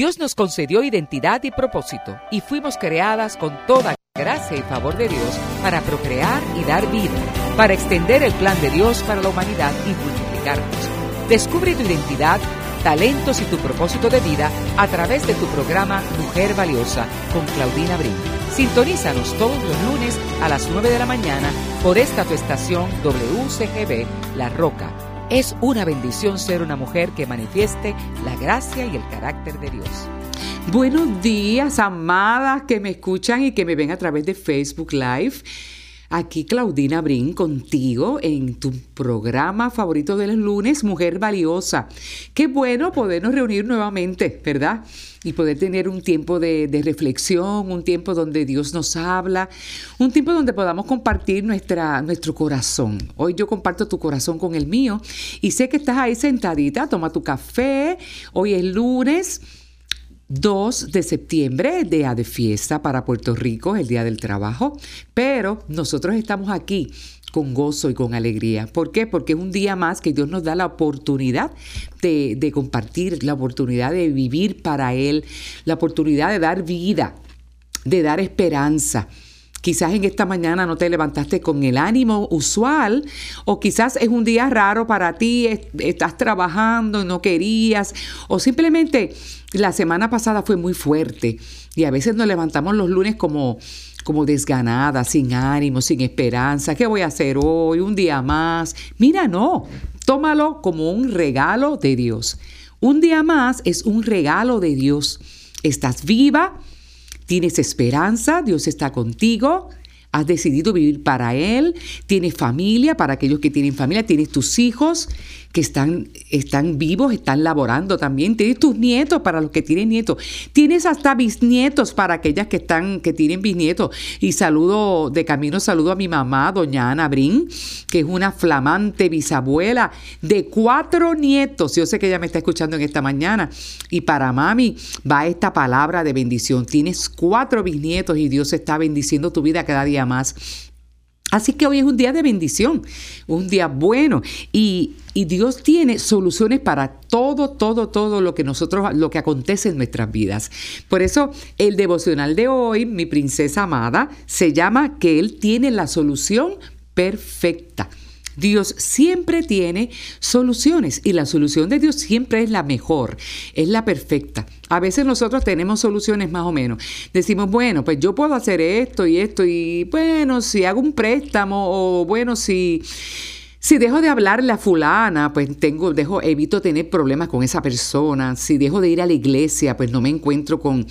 Dios nos concedió identidad y propósito y fuimos creadas con toda gracia y favor de Dios para procrear y dar vida, para extender el plan de Dios para la humanidad y multiplicarnos. Descubre tu identidad, talentos y tu propósito de vida a través de tu programa Mujer Valiosa con Claudina Brin. Sintonízanos todos los lunes a las 9 de la mañana por esta tu estación WCGB La Roca es una bendición ser una mujer que manifieste la gracia y el carácter de Dios. Buenos días, amadas que me escuchan y que me ven a través de Facebook Live. Aquí Claudina Brin contigo en tu programa favorito de los lunes, Mujer Valiosa. Qué bueno podernos reunir nuevamente, ¿verdad? Y poder tener un tiempo de, reflexión, un tiempo donde Dios nos habla, un tiempo donde podamos compartir nuestra, nuestro corazón. Hoy yo comparto tu corazón con el mío y sé que estás ahí sentadita, toma tu café, hoy es lunes. 2 de septiembre, día de fiesta para Puerto Rico, el Día del Trabajo, pero nosotros estamos aquí con gozo y con alegría. ¿Por qué? Porque es un día más que Dios nos da la oportunidad de, de compartir, la oportunidad de vivir para Él, la oportunidad de dar vida, de dar esperanza. Quizás en esta mañana no te levantaste con el ánimo usual o quizás es un día raro para ti, estás trabajando no querías o simplemente la semana pasada fue muy fuerte y a veces nos levantamos los lunes como, como desganadas, sin ánimo, sin esperanza. ¿Qué voy a hacer hoy? Un día más. Mira, no, tómalo como un regalo de Dios. Un día más es un regalo de Dios. Estás viva, tienes esperanza, Dios está contigo, has decidido vivir para Él, tienes familia, para aquellos que tienen familia, tienes tus hijos que están, están vivos, están laborando también. Tienes tus nietos para los que tienen nietos. Tienes hasta bisnietos para aquellas que están, que tienen bisnietos. Y saludo, de camino saludo a mi mamá, doña Ana Brin, que es una flamante bisabuela de cuatro nietos. Yo sé que ella me está escuchando en esta mañana. Y para mami va esta palabra de bendición. Tienes cuatro bisnietos y Dios está bendiciendo tu vida cada día más. Así que hoy es un día de bendición, un día bueno y, Dios tiene soluciones para todo, todo, todo lo que nosotros, lo que acontece en nuestras vidas. Por eso el devocional de hoy, mi princesa amada, se llama que Él tiene la solución perfecta. Dios siempre tiene soluciones y la solución de Dios siempre es la mejor, es la perfecta. A veces nosotros tenemos soluciones más o menos. Decimos, bueno, pues yo puedo hacer esto y esto y bueno, si hago un préstamo o bueno, si... Si dejo de hablarle a fulana, pues tengo, dejo, evito tener problemas con esa persona. Si dejo de ir a la iglesia, pues no me encuentro con,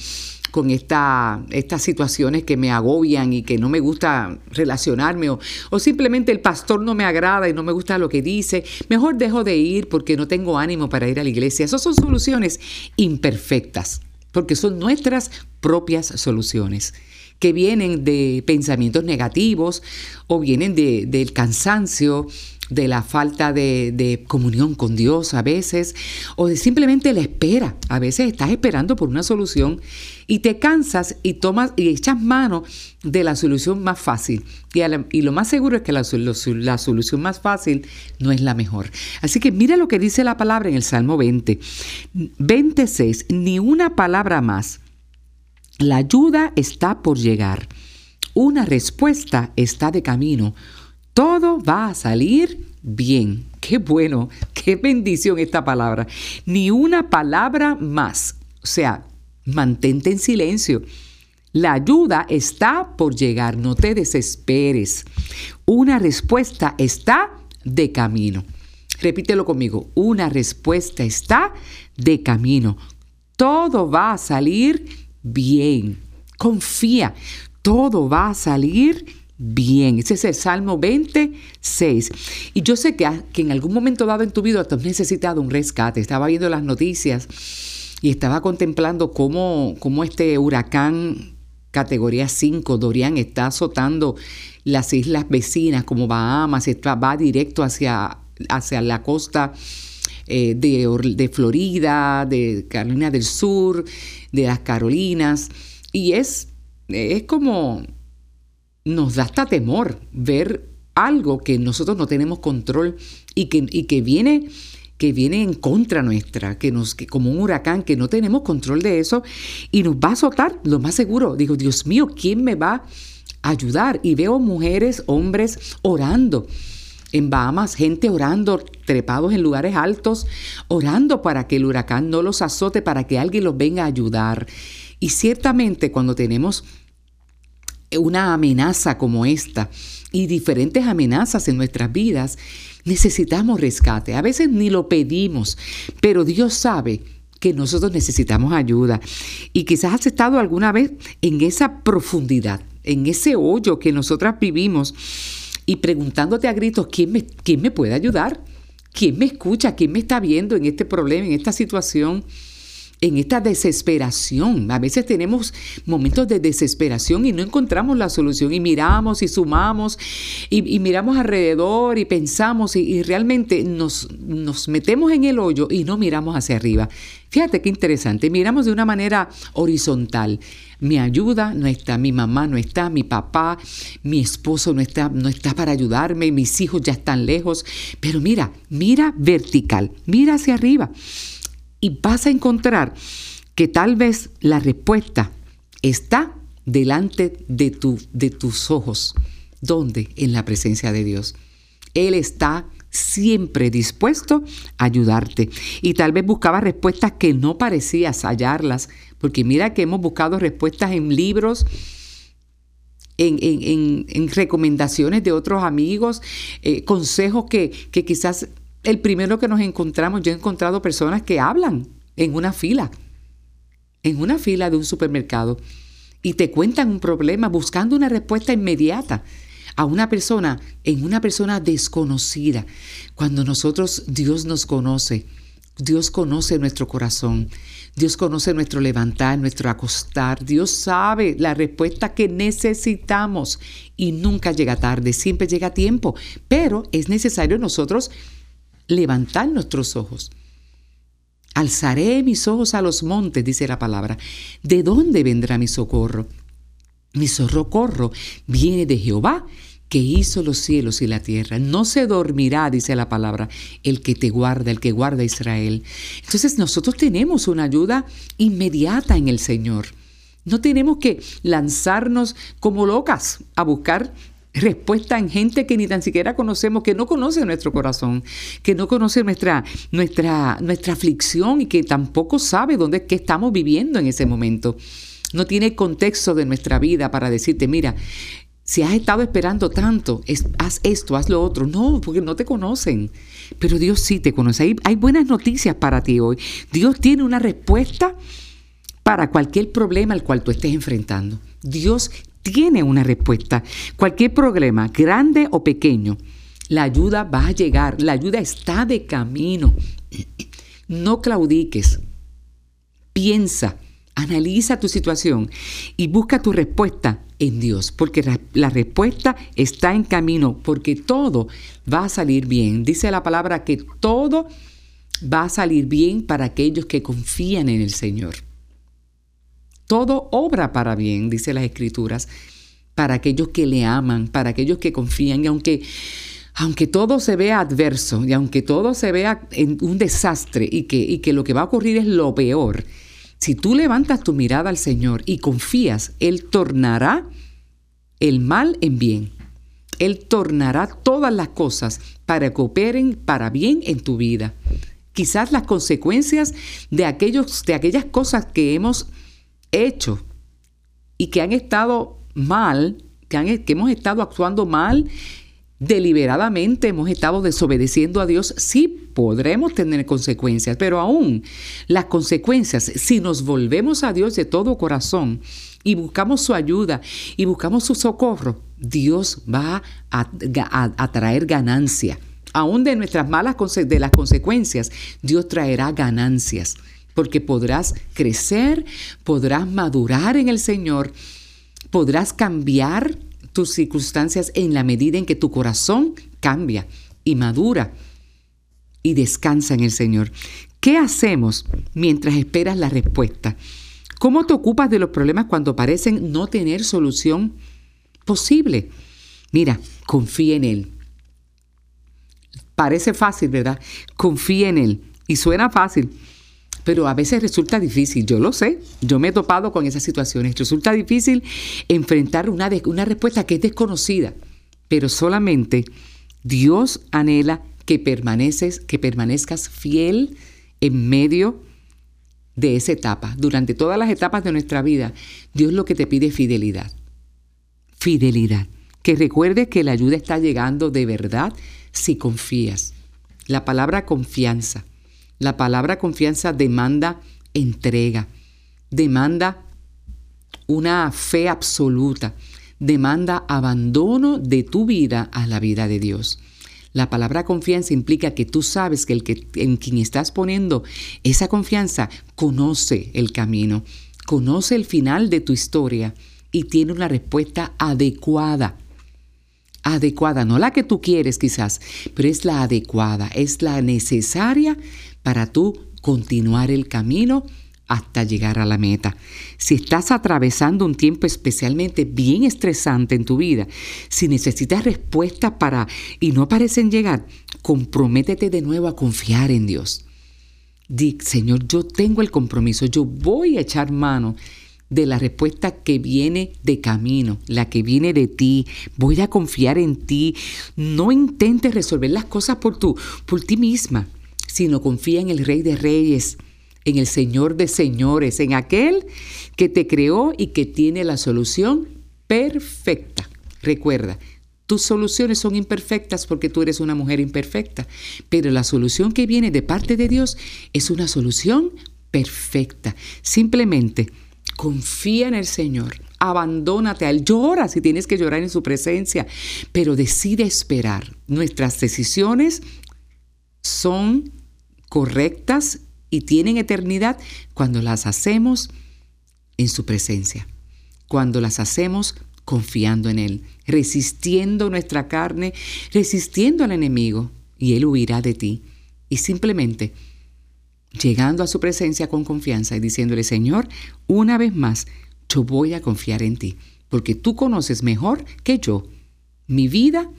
con esta, estas situaciones que me agobian y que no me gusta relacionarme o, o, simplemente el pastor no me agrada y no me gusta lo que dice, mejor dejo de ir porque no tengo ánimo para ir a la iglesia. Esas son soluciones imperfectas, porque son nuestras propias soluciones que vienen de pensamientos negativos o vienen de, del cansancio de la falta de, comunión con Dios a veces, o de simplemente la espera. A veces estás esperando por una solución y te cansas y tomas y echas mano de la solución más fácil. Y, y lo más seguro es que la, la, solución más fácil no es la mejor. Así que mira lo que dice la palabra en el Salmo 20. 26, ni una palabra más. La ayuda está por llegar. Una respuesta está de camino todo va a salir bien. Qué bueno, qué bendición esta palabra. Ni una palabra más. O sea, mantente en silencio. La ayuda está por llegar, no te desesperes. Una respuesta está de camino. Repítelo conmigo, una respuesta está de camino. Todo va a salir bien. Confía, todo va a salir bien. Ese es el Salmo 26. Y yo sé que, que en algún momento dado en tu vida tú has necesitado un rescate. Estaba viendo las noticias y estaba contemplando cómo, cómo este huracán categoría 5, Dorian, está azotando las islas vecinas como Bahamas, está, va directo hacia, hacia la costa eh, de, de Florida, de Carolina del Sur, de las Carolinas. Y es, es como nos da hasta temor ver algo que nosotros no tenemos control y que, y que viene que viene en contra nuestra, que nos, que como un huracán, que no tenemos control de eso y nos va a azotar, lo más seguro. Digo, Dios mío, ¿quién me va a ayudar? Y veo mujeres, hombres orando. En Bahamas, gente orando, trepados en lugares altos, orando para que el huracán no los azote, para que alguien los venga a ayudar. Y ciertamente cuando tenemos una amenaza como esta y diferentes amenazas en nuestras vidas, necesitamos rescate. A veces ni lo pedimos, pero Dios sabe que nosotros necesitamos ayuda. Y quizás has estado alguna vez en esa profundidad, en ese hoyo que nosotras vivimos y preguntándote a gritos, ¿quién me, quién me puede ayudar? ¿Quién me escucha? ¿Quién me está viendo en este problema, en esta situación? En esta desesperación. A veces tenemos momentos de desesperación y no encontramos la solución y miramos y sumamos y, miramos alrededor y pensamos y, realmente nos, nos metemos en el hoyo y no miramos hacia arriba. Fíjate qué interesante, miramos de una manera horizontal. Mi ayuda no está, mi mamá no está, mi papá, mi esposo no está, no está para ayudarme, mis hijos ya están lejos. Pero mira, mira vertical, mira hacia arriba y vas a encontrar que tal vez la respuesta está delante de, tu, de tus ojos. ¿Dónde? En la presencia de Dios. Él está siempre dispuesto a ayudarte. Y tal vez buscaba respuestas que no parecías hallarlas, porque mira que hemos buscado respuestas en libros, en, recomendaciones de otros amigos, eh, consejos que, que quizás el primero que nos encontramos, yo he encontrado personas que hablan en una fila, en una fila de un supermercado, y te cuentan un problema buscando una respuesta inmediata a una persona, en una persona desconocida. Cuando nosotros, Dios nos conoce, Dios conoce nuestro corazón, Dios conoce nuestro levantar, nuestro acostar, Dios sabe la respuesta que necesitamos y nunca llega tarde, siempre llega tiempo, pero es necesario nosotros levantar nuestros ojos. Alzaré mis ojos a los montes, dice la palabra. ¿De dónde vendrá mi socorro? Mi socorro viene de Jehová, que hizo los cielos y la tierra. No se dormirá, dice la palabra, el que te guarda, el que guarda Israel. Entonces nosotros tenemos una ayuda inmediata en el Señor. No tenemos que lanzarnos como locas a buscar respuesta en gente que ni tan siquiera conocemos, que no conoce nuestro corazón, que no conoce nuestra, nuestra, nuestra aflicción y que tampoco sabe dónde es que estamos viviendo en ese momento. No tiene contexto de nuestra vida para decirte, mira, si has estado esperando tanto, haz esto, haz lo otro. No, porque no te conocen. Pero Dios sí te conoce. Hay, hay buenas noticias para ti hoy. Dios tiene una respuesta para cualquier problema al cual tú estés enfrentando. Dios tiene una respuesta. Cualquier problema, grande o pequeño, la ayuda va a llegar, la ayuda está de camino. No claudiques, piensa, analiza tu situación y busca tu respuesta en Dios, porque la respuesta está en camino, porque todo va a salir bien. Dice la palabra que todo va a salir bien para aquellos que confían en el Señor. Todo obra para bien, dice las Escrituras, para aquellos que le aman, para aquellos que confían. Y aunque, aunque todo se vea adverso y aunque todo se vea en un desastre y que, y que lo que va a ocurrir es lo peor, si tú levantas tu mirada al Señor y confías, Él tornará el mal en bien. Él tornará todas las cosas para que operen para bien en tu vida. Quizás las consecuencias de, aquellos, de aquellas cosas que hemos hecho y que han estado mal, que, que hemos estado actuando mal, deliberadamente hemos estado desobedeciendo a Dios, sí podremos tener consecuencias, pero aún las consecuencias, si nos volvemos a Dios de todo corazón y buscamos su ayuda y buscamos su socorro, Dios va a, traer ganancia. Aún de nuestras malas de las consecuencias, Dios traerá ganancias porque podrás crecer, podrás madurar en el Señor, podrás cambiar tus circunstancias en la medida en que tu corazón cambia y madura y descansa en el Señor. ¿Qué hacemos mientras esperas la respuesta? ¿Cómo te ocupas de los problemas cuando parecen no tener solución posible? Mira, confía en Él. Parece fácil, ¿verdad? Confía en Él. Y suena fácil, pero a veces resulta difícil, yo lo sé, yo me he topado con esas situaciones, resulta difícil enfrentar una, una respuesta que es desconocida, pero solamente Dios anhela que, permaneces, que permanezcas fiel en medio de esa etapa. Durante todas las etapas de nuestra vida, Dios lo que te pide es fidelidad. Fidelidad. Que recuerdes que la ayuda está llegando de verdad si confías. La palabra confianza la palabra confianza demanda entrega, demanda una fe absoluta, demanda abandono de tu vida a la vida de Dios. La palabra confianza implica que tú sabes que el que en quien estás poniendo esa confianza conoce el camino, conoce el final de tu historia y tiene una respuesta adecuada. Adecuada, no la que tú quieres quizás, pero es la adecuada, es la necesaria para tú continuar el camino hasta llegar a la meta. Si estás atravesando un tiempo especialmente bien estresante en tu vida, si necesitas respuestas para y no parecen llegar, comprométete de nuevo a confiar en Dios. Di, Señor, yo tengo el compromiso, yo voy a echar mano de la respuesta que viene de camino, la que viene de ti. Voy a confiar en ti. No intentes resolver las cosas por, tú, por ti misma sino confía en el Rey de Reyes, en el Señor de Señores, en aquel que te creó y que tiene la solución perfecta. Recuerda, tus soluciones son imperfectas porque tú eres una mujer imperfecta, pero la solución que viene de parte de Dios es una solución perfecta. Simplemente confía en el Señor, abandónate a Él, llora si tienes que llorar en su presencia, pero decide esperar. Nuestras decisiones son correctas y tienen eternidad cuando las hacemos en su presencia, cuando las hacemos confiando en Él, resistiendo nuestra carne, resistiendo al enemigo, y Él huirá de ti. Y simplemente llegando a su presencia con confianza y diciéndole, Señor, una vez más, yo voy a confiar en ti, porque tú conoces mejor que yo mi vida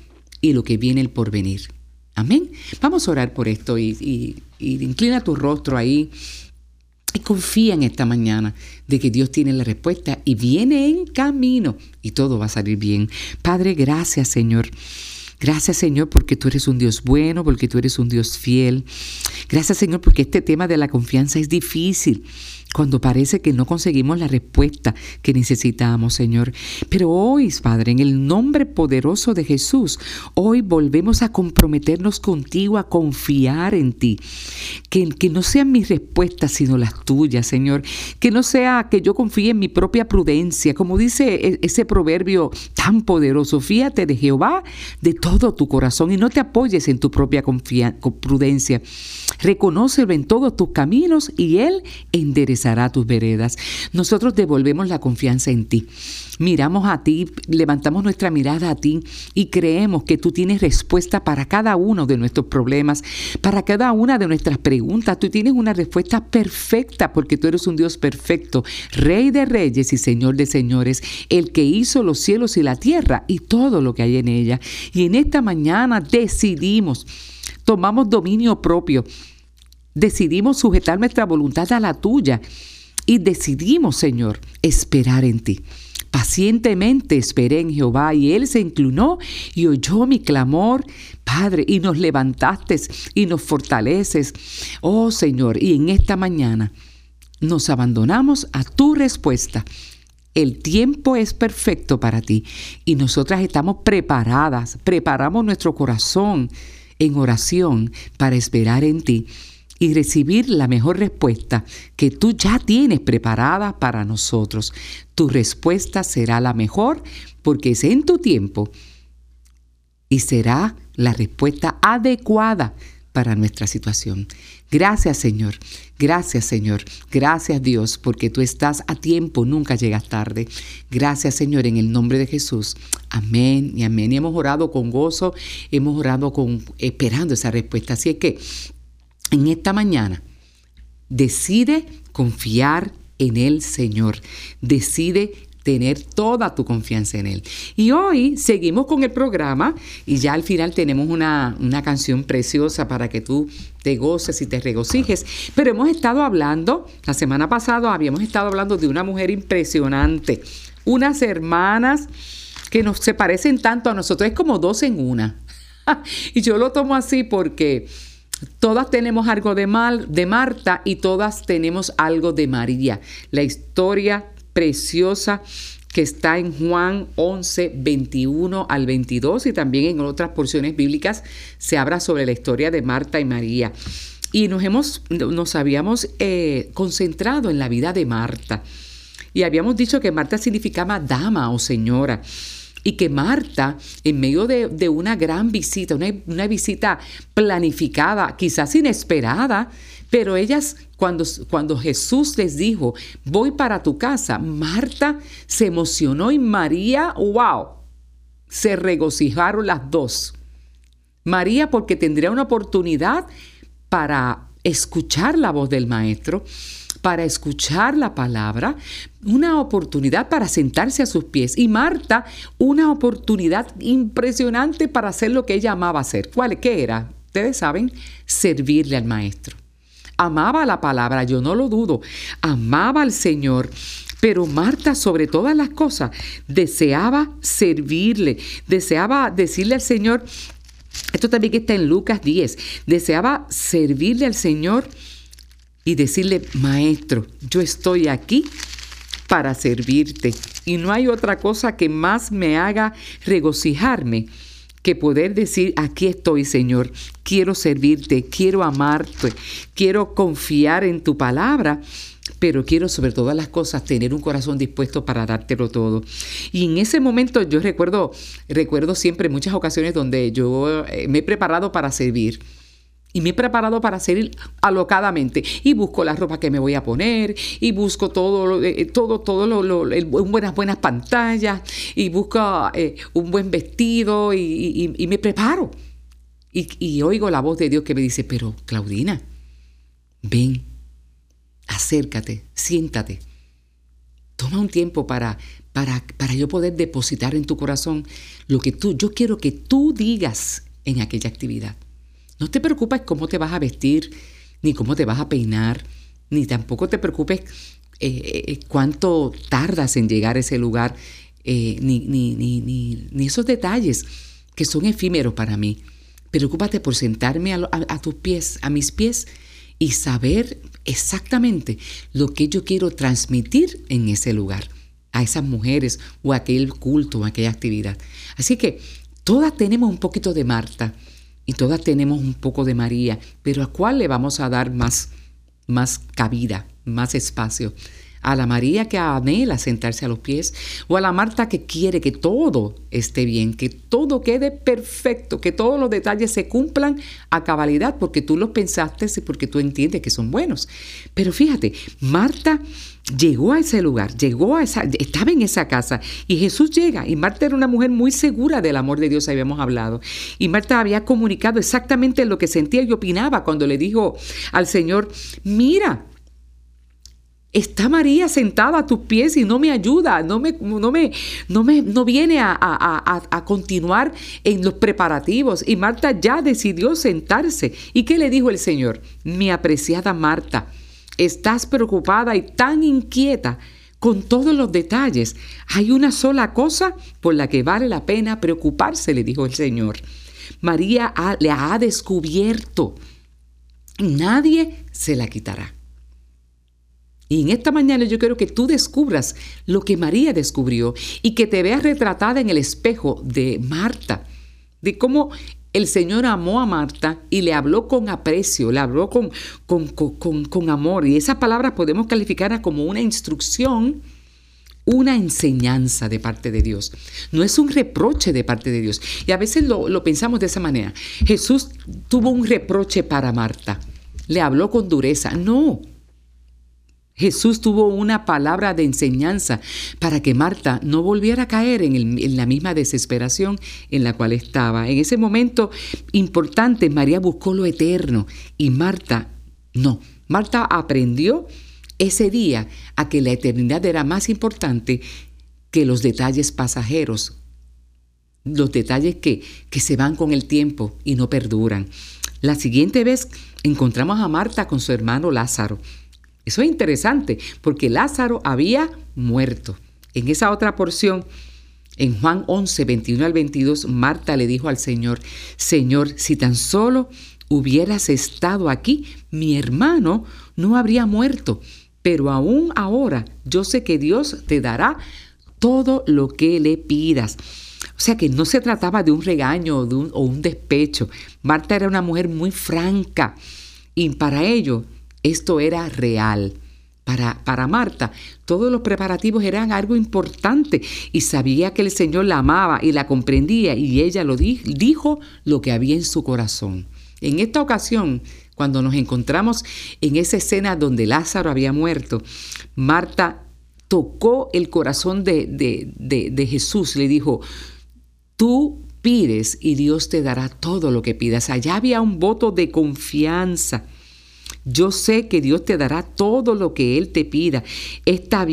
y lo que viene el porvenir. Amén. Vamos a orar por esto y, inclina tu rostro ahí y confía en esta mañana de que Dios tiene la respuesta y viene en camino y todo va a salir bien. Padre, gracias Señor. Gracias Señor porque tú eres un Dios bueno, porque tú eres un Dios fiel. Gracias Señor porque este tema de la confianza es difícil cuando parece que no conseguimos la respuesta que necesitamos, Señor. Pero hoy, Padre, en el nombre poderoso de Jesús, hoy volvemos a comprometernos contigo, a confiar en ti. Que, que no sean mis respuestas, sino las tuyas, Señor. Que no sea que yo confíe en mi propia prudencia, como dice e, ese proverbio tan poderoso. Fíjate de Jehová de todo tu corazón y no te apoyes en tu propia prudencia. Reconócelo en todos tus caminos y Él enderezará tus veredas. Nosotros devolvemos la confianza en ti. Miramos a ti, levantamos nuestra mirada a ti y creemos que tú tienes respuesta para cada uno de nuestros problemas, para cada una de nuestras preguntas. Tú tienes una respuesta perfecta porque tú eres un Dios perfecto, Rey de reyes y Señor de señores, el que hizo los cielos y la tierra y todo lo que hay en ella. Y en esta mañana decidimos tomamos dominio propio Decidimos sujetar nuestra voluntad a la tuya y decidimos, Señor, esperar en ti. Pacientemente esperé en Jehová y Él se inclinó y oyó mi clamor, Padre, y nos levantaste y nos fortaleces. Oh Señor, y en esta mañana nos abandonamos a tu respuesta. El tiempo es perfecto para ti y nosotras estamos preparadas, preparamos nuestro corazón en oración para esperar en ti y recibir la mejor respuesta que tú ya tienes preparada para nosotros. Tu respuesta será la mejor porque es en tu tiempo y será la respuesta adecuada para nuestra situación. Gracias Señor, gracias Señor, gracias Dios, porque tú estás a tiempo, nunca llegas tarde. Gracias Señor, en el nombre de Jesús. Amén y amén. Y hemos orado con gozo, hemos orado con esperando esa respuesta. Así es que en esta mañana, decide confiar en el Señor. Decide tener toda tu confianza en Él. Y hoy seguimos con el programa y ya al final tenemos una, una canción preciosa para que tú te goces y te regocijes. Pero hemos estado hablando, la semana pasada habíamos estado hablando de una mujer impresionante, unas hermanas que nos se parecen tanto a nosotros, es como dos en una. y yo lo tomo así porque todas tenemos algo de, mal, de Marta y todas tenemos algo de María. La historia preciosa que está en Juan 11, 21 al 22 y también en otras porciones bíblicas se habla sobre la historia de Marta y María. Y nos, hemos, nos habíamos eh, concentrado en la vida de Marta. Y habíamos dicho que Marta significaba dama o señora y que Marta, en medio de, una gran visita, una, una, visita planificada, quizás inesperada, pero ellas, cuando, cuando Jesús les dijo, voy para tu casa, Marta se emocionó y María, wow, se regocijaron las dos. María porque tendría una oportunidad para escuchar la voz del maestro para escuchar la palabra, una oportunidad para sentarse a sus pies. Y Marta, una oportunidad impresionante para hacer lo que ella amaba hacer. ¿Cuál? ¿Qué era? Ustedes saben, servirle al maestro. Amaba la palabra, yo no lo dudo. Amaba al Señor. Pero Marta, sobre todas las cosas, deseaba servirle, deseaba decirle al Señor, esto también está en Lucas 10, deseaba servirle al Señor y decirle, maestro, yo estoy aquí para servirte y no hay otra cosa que más me haga regocijarme que poder decir, aquí estoy Señor, quiero servirte, quiero amarte, quiero confiar en tu palabra, pero quiero sobre todas las cosas tener un corazón dispuesto para dártelo todo. Y en ese momento yo recuerdo, recuerdo siempre muchas ocasiones donde yo eh, me he preparado para servir y me he preparado para hacer alocadamente. Y busco la ropa que me voy a poner, y busco todo, eh, todo, todo lo, buenas, buenas pantallas, y busco eh, un buen vestido, y, me preparo. Y, y, oigo la voz de Dios que me dice, pero Claudina, ven, acércate, siéntate. Toma un tiempo para, para, para yo poder depositar en tu corazón lo que tú, yo quiero que tú digas en aquella actividad. No te preocupes cómo te vas a vestir, ni cómo te vas a peinar, ni tampoco te preocupes eh, eh, cuánto tardas en llegar a ese lugar, eh, ni, ni, ni, ni, esos detalles que son efímeros para mí. Preocúpate por sentarme a, tus pies, a mis pies, y saber exactamente lo que yo quiero transmitir en ese lugar, a esas mujeres o a aquel culto o aquella actividad. Así que todas tenemos un poquito de Marta y todas tenemos un poco de María, pero ¿a cuál le vamos a dar más, más cabida, más espacio? ¿A la María que anhela sentarse a los pies? ¿O a la Marta que quiere que todo esté bien, que todo quede perfecto, que todos los detalles se cumplan a cabalidad porque tú los pensaste y porque tú entiendes que son buenos? Pero fíjate, Marta llegó a ese lugar, llegó a esa, estaba en esa casa y Jesús llega y Marta era una mujer muy segura del amor de Dios, habíamos hablado. Y Marta había comunicado exactamente lo que sentía y opinaba cuando le dijo al Señor, mira, Está María sentada a tus pies y no me ayuda, no me, no me, no me, no viene a, a, continuar en los preparativos. Y Marta ya decidió sentarse. ¿Y qué le dijo el Señor? Mi apreciada Marta, estás preocupada y tan inquieta con todos los detalles. Hay una sola cosa por la que vale la pena preocuparse, le dijo el Señor. María le ha descubierto. Nadie se la quitará. Y en esta mañana yo quiero que tú descubras lo que María descubrió y que te veas retratada en el espejo de Marta, de cómo el Señor amó a Marta y le habló con aprecio, le habló con, con, amor. Y esas palabras podemos calificarlas como una instrucción, una enseñanza de parte de Dios. No es un reproche de parte de Dios. Y a veces lo, lo pensamos de esa manera. Jesús tuvo un reproche para Marta. Le habló con dureza. No, Jesús tuvo una palabra de enseñanza para que Marta no volviera a caer en, la misma desesperación en la cual estaba. En ese momento importante, María buscó lo eterno y Marta no. Marta aprendió ese día a que la eternidad era más importante que los detalles pasajeros, los detalles que, que se van con el tiempo y no perduran. La siguiente vez encontramos a Marta con su hermano Lázaro. Eso es interesante porque Lázaro había muerto. En esa otra porción, en Juan 11, 21 al 22, Marta le dijo al Señor, Señor, si tan solo hubieras estado aquí, mi hermano no habría muerto. Pero aún ahora yo sé que Dios te dará todo lo que le pidas. O sea que no se trataba de un regaño o, un, o un despecho. Marta era una mujer muy franca y para ello esto era real. Para, para, Marta, todos los preparativos eran algo importante y sabía que el Señor la amaba y la comprendía y ella lo dijo lo que había en su corazón. En esta ocasión, cuando nos encontramos en esa escena donde Lázaro había muerto, Marta tocó el corazón de, de, de Jesús, le dijo, Tú pides y Dios te dará todo lo que pidas. Allá había un voto de confianza. Yo sé que Dios te dará todo lo que Él te pida. Esta,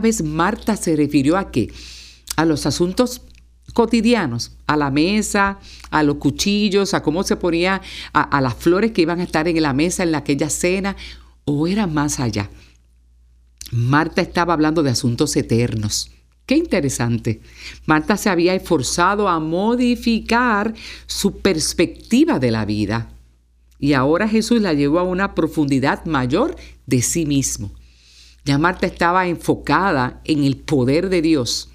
vez Marta se refirió a qué? A los asuntos cotidianos, a la mesa, a los cuchillos, a cómo se ponía, a, a, las flores que iban a estar en la mesa en aquella cena, o era más allá. Marta estaba hablando de asuntos eternos. Qué interesante. Marta se había esforzado a modificar su perspectiva de la vida. Y ahora Jesús la llevó a una profundidad mayor de sí mismo. Ya Marta estaba enfocada en el poder de Dios,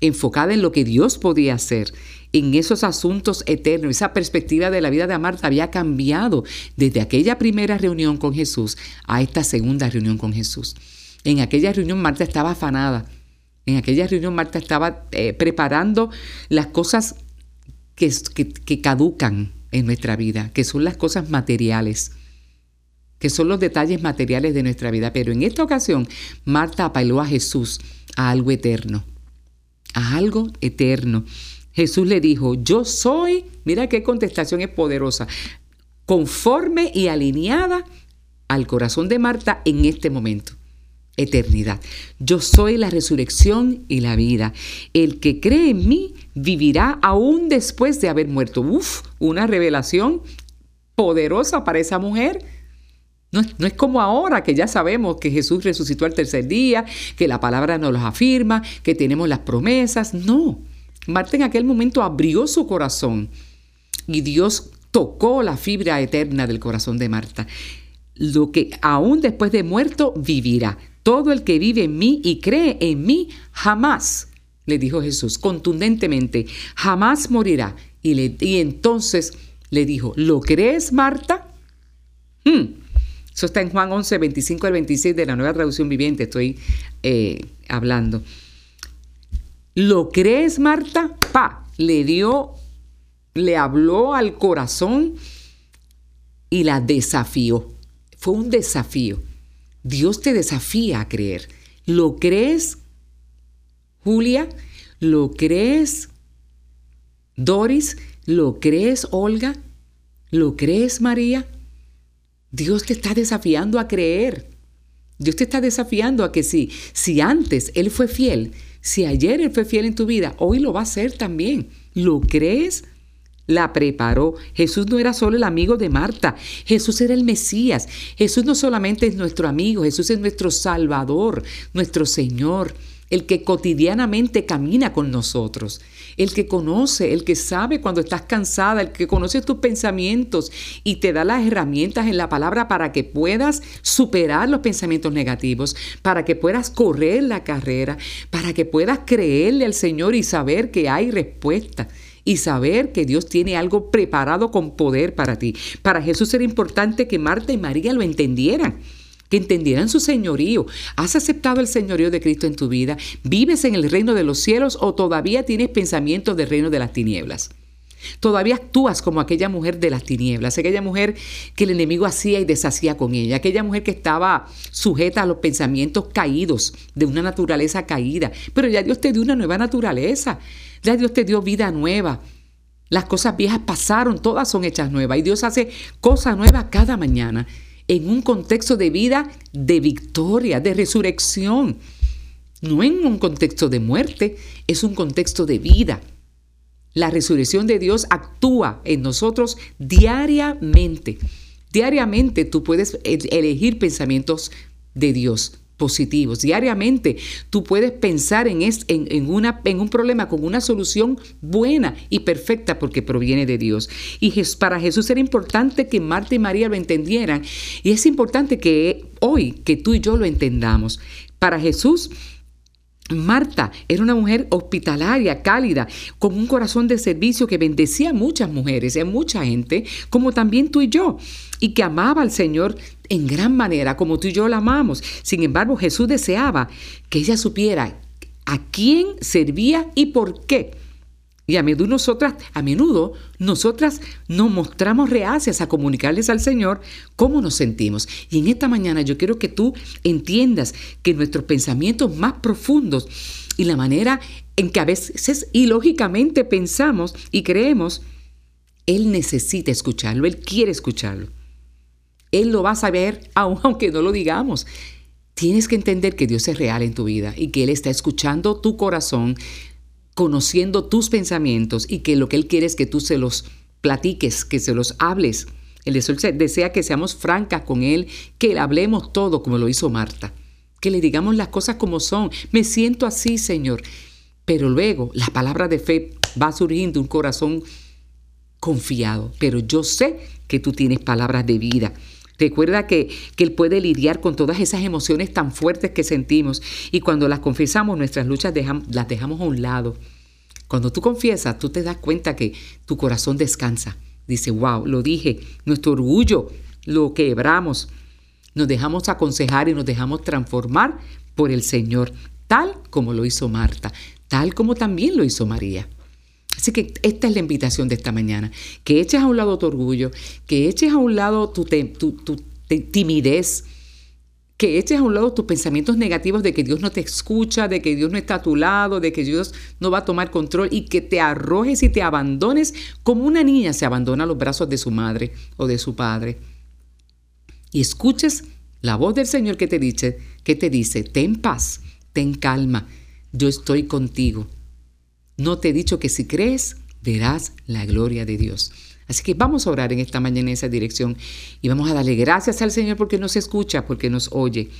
enfocada en lo que Dios podía hacer, en esos asuntos eternos. Esa perspectiva de la vida de Marta había cambiado desde aquella primera reunión con Jesús a esta segunda reunión con Jesús. En aquella reunión Marta estaba afanada en aquella reunión Marta estaba eh, preparando las cosas que, que, caducan en nuestra vida, que son las cosas materiales, que son los detalles materiales de nuestra vida. Pero en esta ocasión Marta apeló a Jesús a algo eterno, a algo eterno. Jesús le dijo, yo soy, mira qué contestación es poderosa, conforme y alineada al corazón de Marta en este momento eternidad. Yo soy la resurrección y la vida. El que cree en mí vivirá aún después de haber muerto. Uf, una revelación poderosa para esa mujer. No no es, como ahora que ya sabemos que Jesús resucitó al tercer día, que la palabra nos los afirma, que tenemos las promesas. No. Marta en aquel momento abrió su corazón y Dios tocó la fibra eterna del corazón de Marta. Lo que aún después de muerto vivirá. Todo el que vive en mí y cree en mí jamás, le dijo Jesús contundentemente, jamás morirá. Y, le, entonces le dijo, ¿lo crees, Marta? Hmm. Eso está en Juan 11, 25 al 26 de la nueva traducción viviente, estoy eh, hablando. ¿Lo crees, Marta? Pa, le dio, le habló al corazón y la desafió. Fue un desafío. Dios te desafía a creer. ¿Lo crees, Julia? ¿Lo crees, Doris? ¿Lo crees, Olga? ¿Lo crees, María? Dios te está desafiando a creer. Dios te está desafiando a que si, si antes Él fue fiel, si ayer Él fue fiel en tu vida, hoy lo va a ser también. ¿Lo crees? La preparó. Jesús no era solo el amigo de Marta, Jesús era el Mesías. Jesús no solamente es nuestro amigo, Jesús es nuestro Salvador, nuestro Señor, el que cotidianamente camina con nosotros, el que conoce, el que sabe cuando estás cansada, el que conoce tus pensamientos y te da las herramientas en la palabra para que puedas superar los pensamientos negativos, para que puedas correr la carrera, para que puedas creerle al Señor y saber que hay respuesta y saber que Dios tiene algo preparado con poder para ti. Para Jesús era importante que Marta y María lo entendieran que entendieran su señorío. ¿Has aceptado el señorío de Cristo en tu vida? ¿Vives en el reino de los cielos o todavía tienes pensamientos del reino de las tinieblas? Todavía actúas como aquella mujer de las tinieblas, aquella mujer que el enemigo hacía y deshacía con ella, aquella mujer que estaba sujeta a los pensamientos caídos de una naturaleza caída. Pero ya Dios te dio una nueva naturaleza. Ya Dios te dio vida nueva. Las cosas viejas pasaron, todas son hechas nuevas. Y Dios hace cosas nuevas cada mañana en un contexto de vida de victoria, de resurrección. no en un contexto de muerte, es un contexto de vida. La resurrección de Dios actúa en nosotros diariamente. Diariamente tú puedes elegir pensamientos de Dios positivos. Diariamente tú puedes pensar en, en, una, en un problema con una solución buena y perfecta porque proviene de Dios. Y para Jesús era importante que Marta y María lo entendieran. Y es importante que hoy, que tú y yo lo entendamos. Para Jesús Marta era una mujer hospitalaria, cálida, con un corazón de servicio que bendecía a muchas mujeres, a mucha gente, como también tú y yo, y que amaba al Señor en gran manera, como tú y yo la amamos. Sin embargo, Jesús deseaba que ella supiera a quién servía y por qué. Y a menudo nosotras, a menudo nosotras nos mostramos reacias a comunicarles al Señor cómo nos sentimos. Y en esta mañana yo quiero que tú entiendas que nuestros pensamientos más profundos y la manera en que a veces ilógicamente pensamos y creemos, Él necesita escucharlo, Él quiere escucharlo. Él lo va a saber aunque no lo digamos. Tienes que entender que Dios es real en tu vida y que Él está escuchando tu corazón, conociendo tus pensamientos y que lo que Él quiere es que tú se los platiques, que se los hables. Él desea que seamos francas con Él, que le hablemos todo como lo hizo Marta, que le digamos las cosas como son. Me siento así, Señor. Pero luego la palabra de fe va surgiendo un corazón confiado. Pero yo sé que tú tienes palabras de vida. Recuerda que, que, Él puede lidiar con todas esas emociones tan fuertes que sentimos y cuando las confesamos nuestras luchas las dejamos a un lado. Cuando tú confiesas, tú te das cuenta que tu corazón descansa. Dice, wow, lo dije, nuestro orgullo lo quebramos. Nos dejamos aconsejar y nos dejamos transformar por el Señor, tal como lo hizo Marta, tal como también lo hizo María. Así que esta es la invitación de esta mañana, que eches a un lado tu orgullo, que eches a un lado tu, timidez, que eches a un lado tus pensamientos negativos de que Dios no te escucha, de que Dios no está a tu lado, de que Dios no va a tomar control y que te arrojes y te abandones como una niña se abandona a los brazos de su madre o de su padre. Y escuches la voz del Señor que te dice, que te dice, ten paz, ten calma, yo estoy contigo. No te he dicho que si crees, verás la gloria de Dios. Así que vamos a orar en esta mañana en esa dirección y vamos a darle gracias al Señor porque nos escucha, porque nos oye.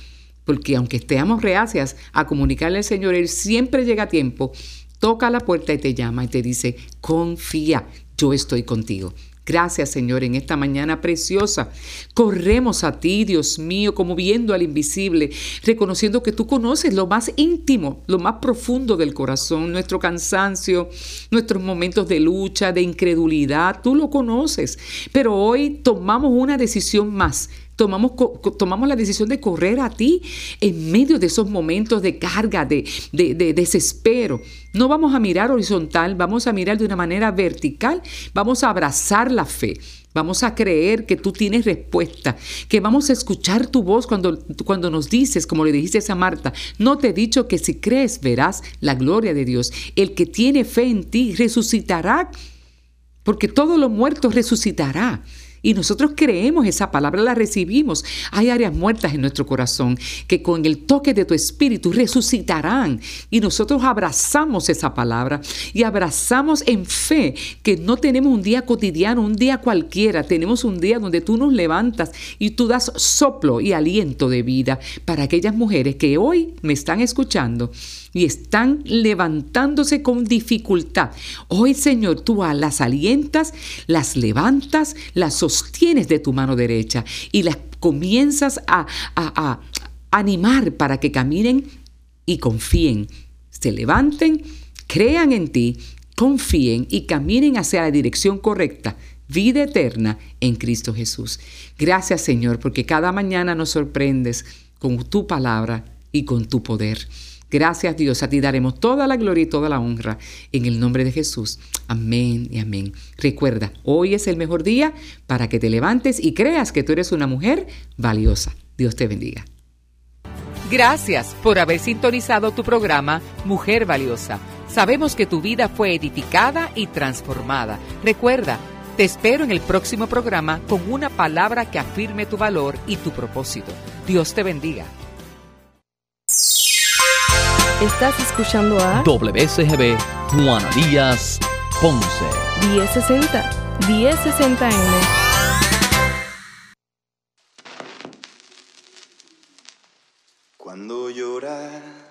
Porque aunque estemos reacias a comunicarle al Señor, Él siempre llega a tiempo, toca la puerta y te llama y te dice, confía, yo estoy contigo. Gracias Señor en esta mañana preciosa. Corremos a ti, Dios mío, como viendo al invisible, reconociendo que tú conoces lo más íntimo, lo más profundo del corazón, nuestro cansancio, nuestros momentos de lucha, de incredulidad, tú lo conoces. Pero hoy tomamos una decisión más Tomamos, tomamos, la decisión de correr a ti en medio de esos momentos de carga, de, de, desespero. No vamos a mirar horizontal, vamos a mirar de una manera vertical, vamos a abrazar la fe. Vamos a creer que tú tienes respuesta, que vamos a escuchar tu voz cuando, cuando nos dices, como le dijiste a Marta, no te he dicho que si crees verás la gloria de Dios. El que tiene fe en ti resucitará, porque todo lo muerto resucitará. Y nosotros creemos esa palabra, la recibimos. Hay áreas muertas en nuestro corazón que con el toque de tu espíritu resucitarán. Y nosotros abrazamos esa palabra y abrazamos en fe que no tenemos un día cotidiano, un día cualquiera. Tenemos un día donde tú nos levantas y tú das soplo y aliento de vida para aquellas mujeres que hoy me están escuchando y están levantándose con dificultad. Hoy, Señor, tú las alientas, las levantas, las sostienes de tu mano derecha y las comienzas a, a animar para que caminen y confíen, se levanten, crean en ti, confíen y caminen hacia la dirección correcta vida eterna en Cristo Jesús. Gracias Señor, porque cada mañana nos sorprendes con tu palabra y con tu poder. Gracias Dios, a ti daremos toda la gloria y toda la honra en el nombre de Jesús. Amén y amén. Recuerda, hoy es el mejor día para que te levantes y creas que tú eres una mujer valiosa. Dios te bendiga. Gracias por haber sintonizado tu programa Mujer Valiosa. Sabemos que tu vida fue edificada y transformada. Recuerda, te espero en el próximo programa con una palabra que afirme tu valor y tu propósito. Dios te bendiga. Estás escuchando a WSGB Juana Díaz Ponce. 1060, 1060M. Cuando llorar